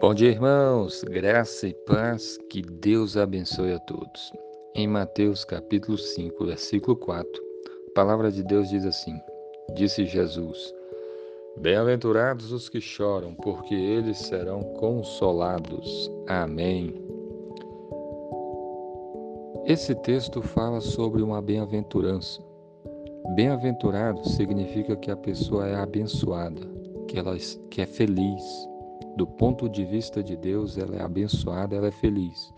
Bom dia, irmãos. Graça e paz. Que Deus abençoe a todos. Em Mateus capítulo 5, versículo 4, a palavra de Deus diz assim: Disse Jesus: Bem-aventurados os que choram, porque eles serão consolados. Amém. Esse texto fala sobre uma bem-aventurança. Bem-aventurado significa que a pessoa é abençoada, que ela que é feliz do ponto de vista de Deus, ela é abençoada, ela é feliz.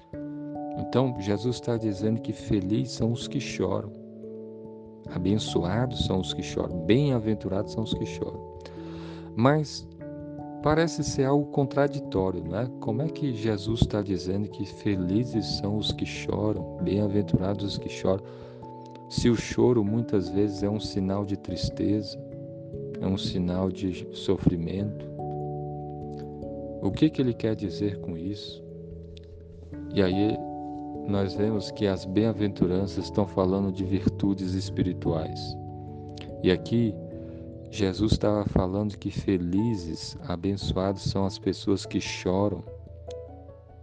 Então, Jesus está dizendo que felizes são os que choram. Abençoados são os que choram. Bem-aventurados são os que choram. Mas parece ser algo contraditório, não é? Como é que Jesus está dizendo que felizes são os que choram, bem-aventurados os que choram, se o choro muitas vezes é um sinal de tristeza, é um sinal de sofrimento? O que, que ele quer dizer com isso? E aí nós vemos que as bem-aventuranças estão falando de virtudes espirituais. E aqui Jesus estava falando que felizes, abençoados são as pessoas que choram,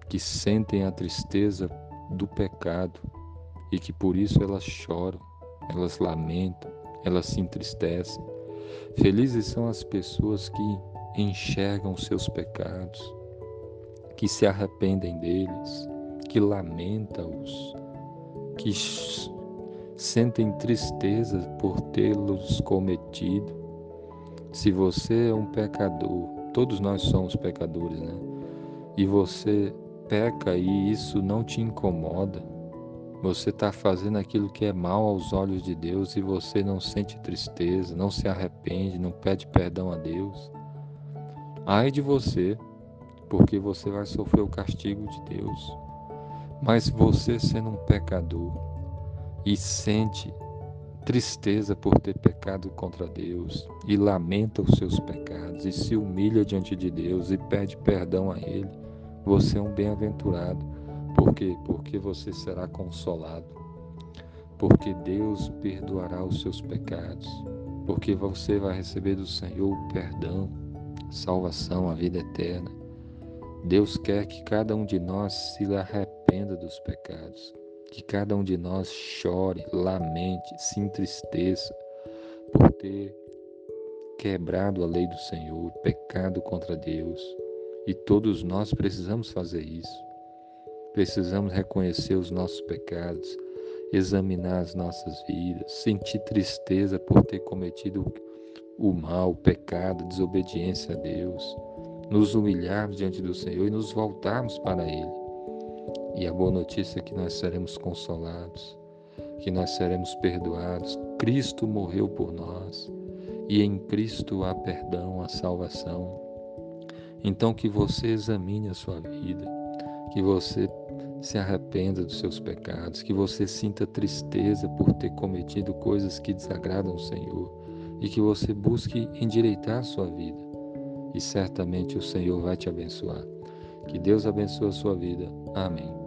que sentem a tristeza do pecado e que por isso elas choram, elas lamentam, elas se entristecem. Felizes são as pessoas que enxergam seus pecados, que se arrependem deles, que lamentam-os, que sentem tristeza por tê-los cometido. Se você é um pecador, todos nós somos pecadores, né? E você peca e isso não te incomoda, você está fazendo aquilo que é mal aos olhos de Deus e você não sente tristeza, não se arrepende, não pede perdão a Deus. Ai de você, porque você vai sofrer o castigo de Deus. Mas você sendo um pecador e sente tristeza por ter pecado contra Deus e lamenta os seus pecados e se humilha diante de Deus e pede perdão a Ele, você é um bem-aventurado. Por quê? Porque você será consolado. Porque Deus perdoará os seus pecados. Porque você vai receber do Senhor o perdão salvação, a vida eterna. Deus quer que cada um de nós se arrependa dos pecados, que cada um de nós chore, lamente, se entristeça por ter quebrado a lei do Senhor, pecado contra Deus. E todos nós precisamos fazer isso. Precisamos reconhecer os nossos pecados, examinar as nossas vidas, sentir tristeza por ter cometido o mal, o pecado, a desobediência a Deus, nos humilharmos diante do Senhor e nos voltarmos para Ele. E a boa notícia é que nós seremos consolados, que nós seremos perdoados. Cristo morreu por nós e em Cristo há perdão, há salvação. Então que você examine a sua vida, que você se arrependa dos seus pecados, que você sinta tristeza por ter cometido coisas que desagradam ao Senhor e que você busque endireitar a sua vida. E certamente o Senhor vai te abençoar. Que Deus abençoe a sua vida. Amém.